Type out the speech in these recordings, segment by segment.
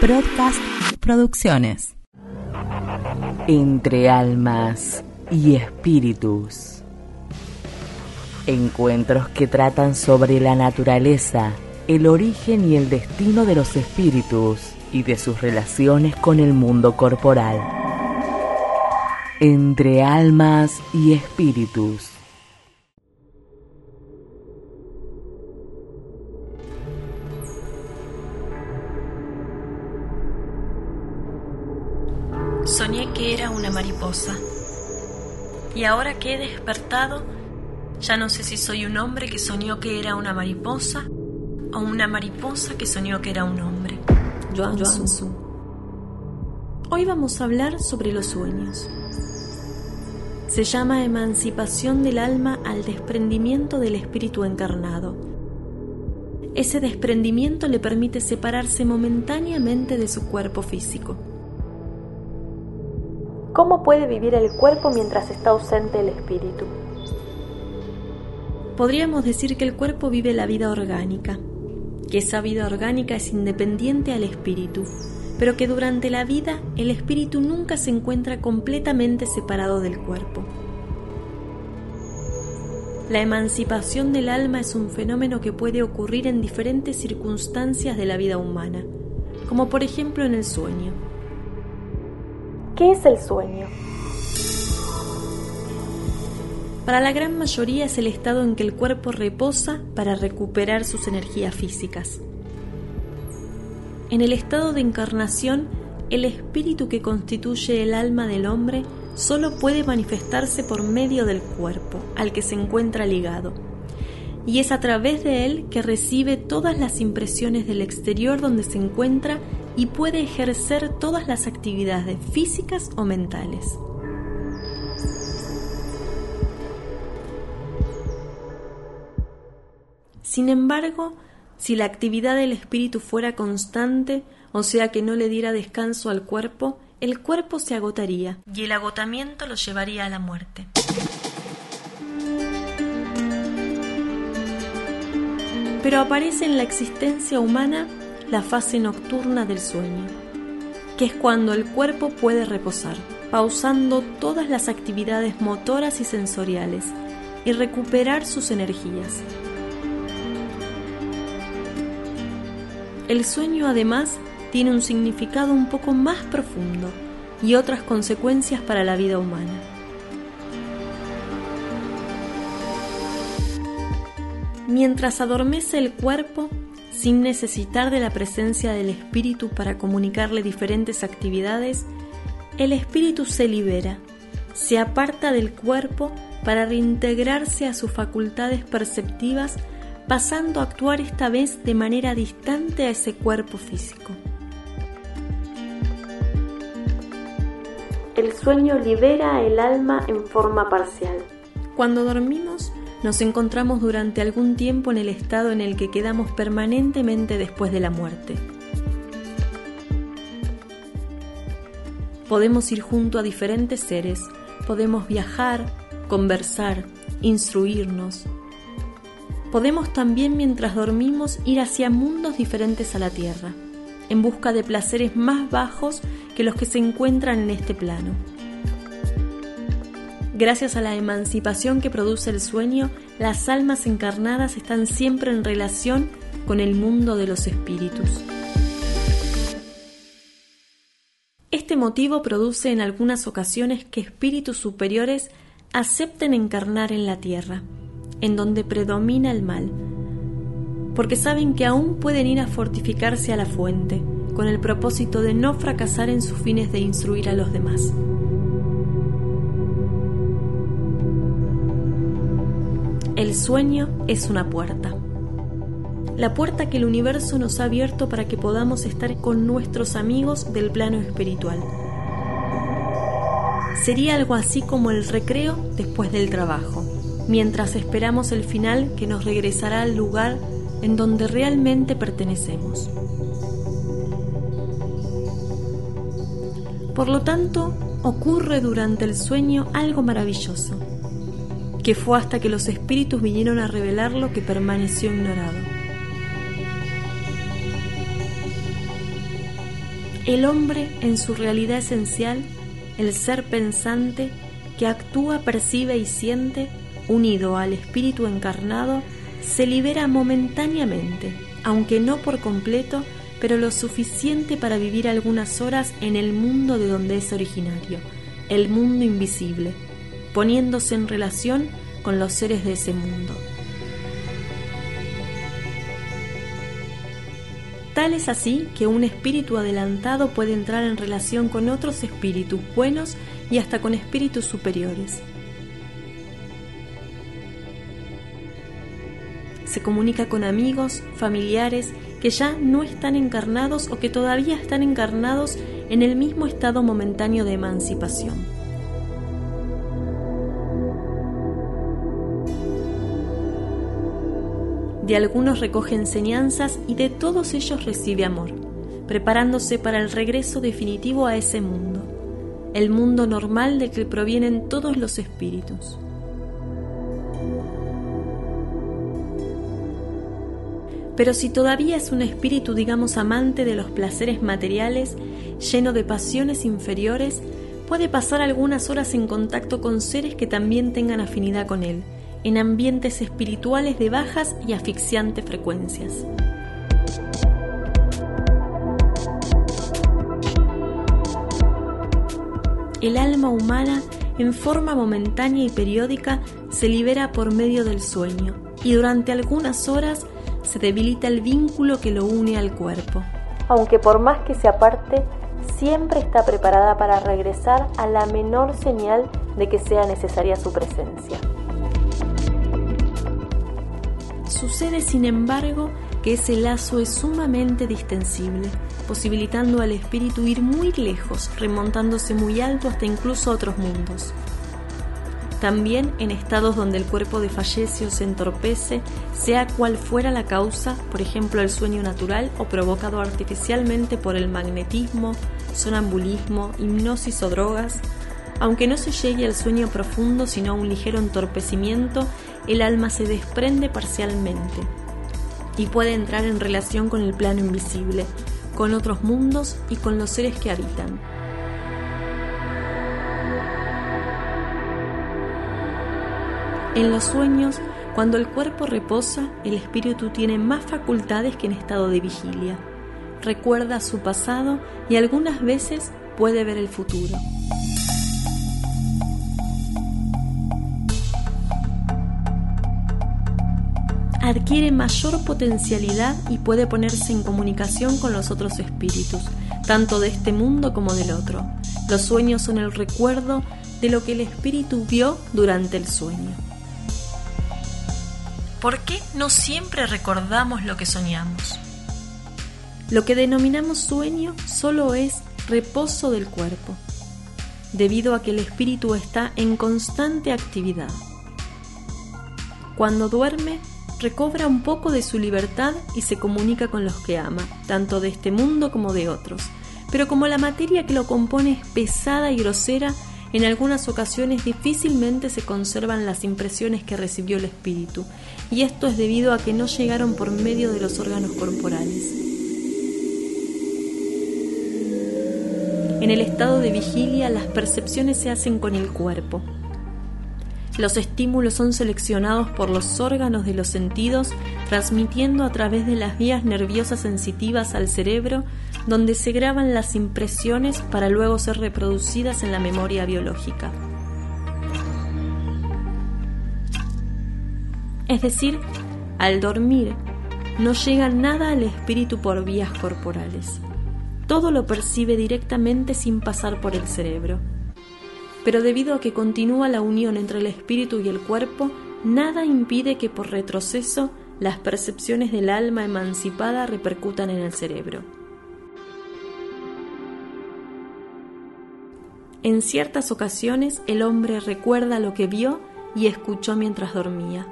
Broadcast Producciones. Entre almas y espíritus. Encuentros que tratan sobre la naturaleza, el origen y el destino de los espíritus y de sus relaciones con el mundo corporal. Entre almas y espíritus. Soñé que era una mariposa. Y ahora que he despertado, ya no sé si soy un hombre que soñó que era una mariposa o una mariposa que soñó que era un hombre. Joan Su. Hoy vamos a hablar sobre los sueños. Se llama emancipación del alma al desprendimiento del espíritu encarnado. Ese desprendimiento le permite separarse momentáneamente de su cuerpo físico. ¿Cómo puede vivir el cuerpo mientras está ausente el espíritu? Podríamos decir que el cuerpo vive la vida orgánica, que esa vida orgánica es independiente al espíritu, pero que durante la vida el espíritu nunca se encuentra completamente separado del cuerpo. La emancipación del alma es un fenómeno que puede ocurrir en diferentes circunstancias de la vida humana, como por ejemplo en el sueño. ¿Qué es el sueño? Para la gran mayoría es el estado en que el cuerpo reposa para recuperar sus energías físicas. En el estado de encarnación, el espíritu que constituye el alma del hombre solo puede manifestarse por medio del cuerpo al que se encuentra ligado, y es a través de él que recibe todas las impresiones del exterior donde se encuentra y puede ejercer todas las actividades físicas o mentales. Sin embargo, si la actividad del espíritu fuera constante, o sea que no le diera descanso al cuerpo, el cuerpo se agotaría y el agotamiento lo llevaría a la muerte. Pero aparece en la existencia humana la fase nocturna del sueño, que es cuando el cuerpo puede reposar, pausando todas las actividades motoras y sensoriales y recuperar sus energías. El sueño además tiene un significado un poco más profundo y otras consecuencias para la vida humana. Mientras adormece el cuerpo, sin necesitar de la presencia del espíritu para comunicarle diferentes actividades, el espíritu se libera, se aparta del cuerpo para reintegrarse a sus facultades perceptivas, pasando a actuar esta vez de manera distante a ese cuerpo físico. El sueño libera el alma en forma parcial. Cuando dormimos, nos encontramos durante algún tiempo en el estado en el que quedamos permanentemente después de la muerte. Podemos ir junto a diferentes seres, podemos viajar, conversar, instruirnos. Podemos también mientras dormimos ir hacia mundos diferentes a la Tierra, en busca de placeres más bajos que los que se encuentran en este plano. Gracias a la emancipación que produce el sueño, las almas encarnadas están siempre en relación con el mundo de los espíritus. Este motivo produce en algunas ocasiones que espíritus superiores acepten encarnar en la tierra, en donde predomina el mal, porque saben que aún pueden ir a fortificarse a la fuente, con el propósito de no fracasar en sus fines de instruir a los demás. El sueño es una puerta. La puerta que el universo nos ha abierto para que podamos estar con nuestros amigos del plano espiritual. Sería algo así como el recreo después del trabajo, mientras esperamos el final que nos regresará al lugar en donde realmente pertenecemos. Por lo tanto, ocurre durante el sueño algo maravilloso que fue hasta que los espíritus vinieron a revelar lo que permaneció ignorado. El hombre en su realidad esencial, el ser pensante que actúa, percibe y siente, unido al espíritu encarnado, se libera momentáneamente, aunque no por completo, pero lo suficiente para vivir algunas horas en el mundo de donde es originario, el mundo invisible, poniéndose en relación con los seres de ese mundo. Tal es así que un espíritu adelantado puede entrar en relación con otros espíritus buenos y hasta con espíritus superiores. Se comunica con amigos, familiares que ya no están encarnados o que todavía están encarnados en el mismo estado momentáneo de emancipación. De algunos recoge enseñanzas y de todos ellos recibe amor, preparándose para el regreso definitivo a ese mundo, el mundo normal del que provienen todos los espíritus. Pero si todavía es un espíritu, digamos, amante de los placeres materiales, lleno de pasiones inferiores, puede pasar algunas horas en contacto con seres que también tengan afinidad con él, en ambientes espirituales de bajas y asfixiantes frecuencias. El alma humana, en forma momentánea y periódica, se libera por medio del sueño y durante algunas horas se debilita el vínculo que lo une al cuerpo. Aunque por más que se aparte, siempre está preparada para regresar a la menor señal de que sea necesaria su presencia. Sucede, sin embargo, que ese lazo es sumamente distensible, posibilitando al espíritu ir muy lejos, remontándose muy alto hasta incluso otros mundos. También en estados donde el cuerpo desfallece o se entorpece, sea cual fuera la causa, por ejemplo el sueño natural o provocado artificialmente por el magnetismo, sonambulismo, hipnosis o drogas, aunque no se llegue al sueño profundo sino a un ligero entorpecimiento, el alma se desprende parcialmente y puede entrar en relación con el plano invisible, con otros mundos y con los seres que habitan. En los sueños, cuando el cuerpo reposa, el espíritu tiene más facultades que en estado de vigilia. Recuerda su pasado y algunas veces puede ver el futuro. Adquiere mayor potencialidad y puede ponerse en comunicación con los otros espíritus, tanto de este mundo como del otro. Los sueños son el recuerdo de lo que el espíritu vio durante el sueño. ¿Por qué no siempre recordamos lo que soñamos? Lo que denominamos sueño solo es reposo del cuerpo, debido a que el espíritu está en constante actividad. Cuando duerme, recobra un poco de su libertad y se comunica con los que ama, tanto de este mundo como de otros. Pero como la materia que lo compone es pesada y grosera, en algunas ocasiones difícilmente se conservan las impresiones que recibió el espíritu, y esto es debido a que no llegaron por medio de los órganos corporales. En el estado de vigilia las percepciones se hacen con el cuerpo, los estímulos son seleccionados por los órganos de los sentidos, transmitiendo a través de las vías nerviosas sensitivas al cerebro, donde se graban las impresiones para luego ser reproducidas en la memoria biológica. Es decir, al dormir, no llega nada al espíritu por vías corporales. Todo lo percibe directamente sin pasar por el cerebro pero debido a que continúa la unión entre el espíritu y el cuerpo, nada impide que por retroceso las percepciones del alma emancipada repercutan en el cerebro. En ciertas ocasiones el hombre recuerda lo que vio y escuchó mientras dormía.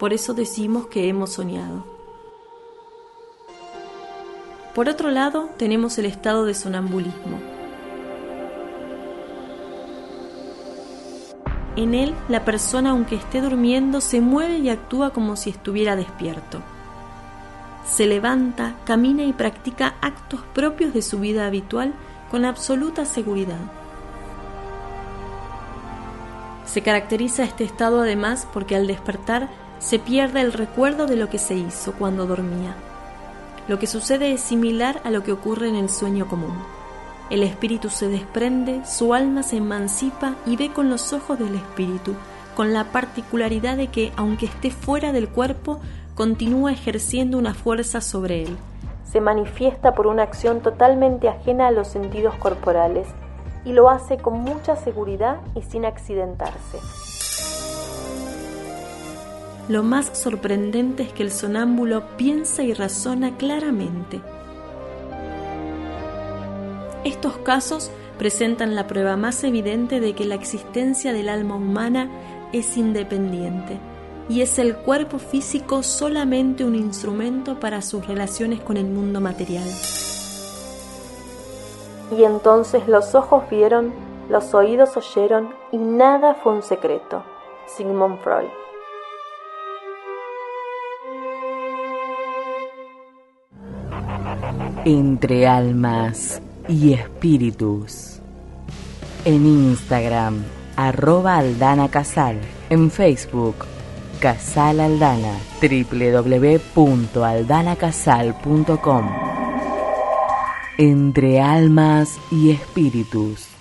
Por eso decimos que hemos soñado. Por otro lado, tenemos el estado de sonambulismo En él, la persona, aunque esté durmiendo, se mueve y actúa como si estuviera despierto. se levanta, camina y practica actos propios de su vida habitual con absoluta seguridad. Se caracteriza este estado además porque al despertar se pierde el recuerdo de lo que se hizo cuando dormía. Lo que sucede es similar a lo que ocurre en el sueño común. El espíritu se desprende, su alma se emancipa y ve con los ojos del espíritu, con la particularidad de que, aunque esté fuera del cuerpo, continúa ejerciendo una fuerza sobre él. Se manifiesta por una acción totalmente ajena a los sentidos corporales y lo hace con mucha seguridad y sin accidentarse. Lo más sorprendente es que el sonámbulo piensa y razona claramente. Estos casos presentan la prueba más evidente de que la existencia del alma humana es independiente y es el cuerpo físico solamente un instrumento para sus relaciones con el mundo material. Y entonces los ojos vieron, los oídos oyeron y nada fue un secreto. Sigmund Freud. Entre almas y espíritus. En Instagram, arroba Aldana Casal. En Facebook, Casal Aldana, www.aldanacasal.com. Entre almas y espíritus.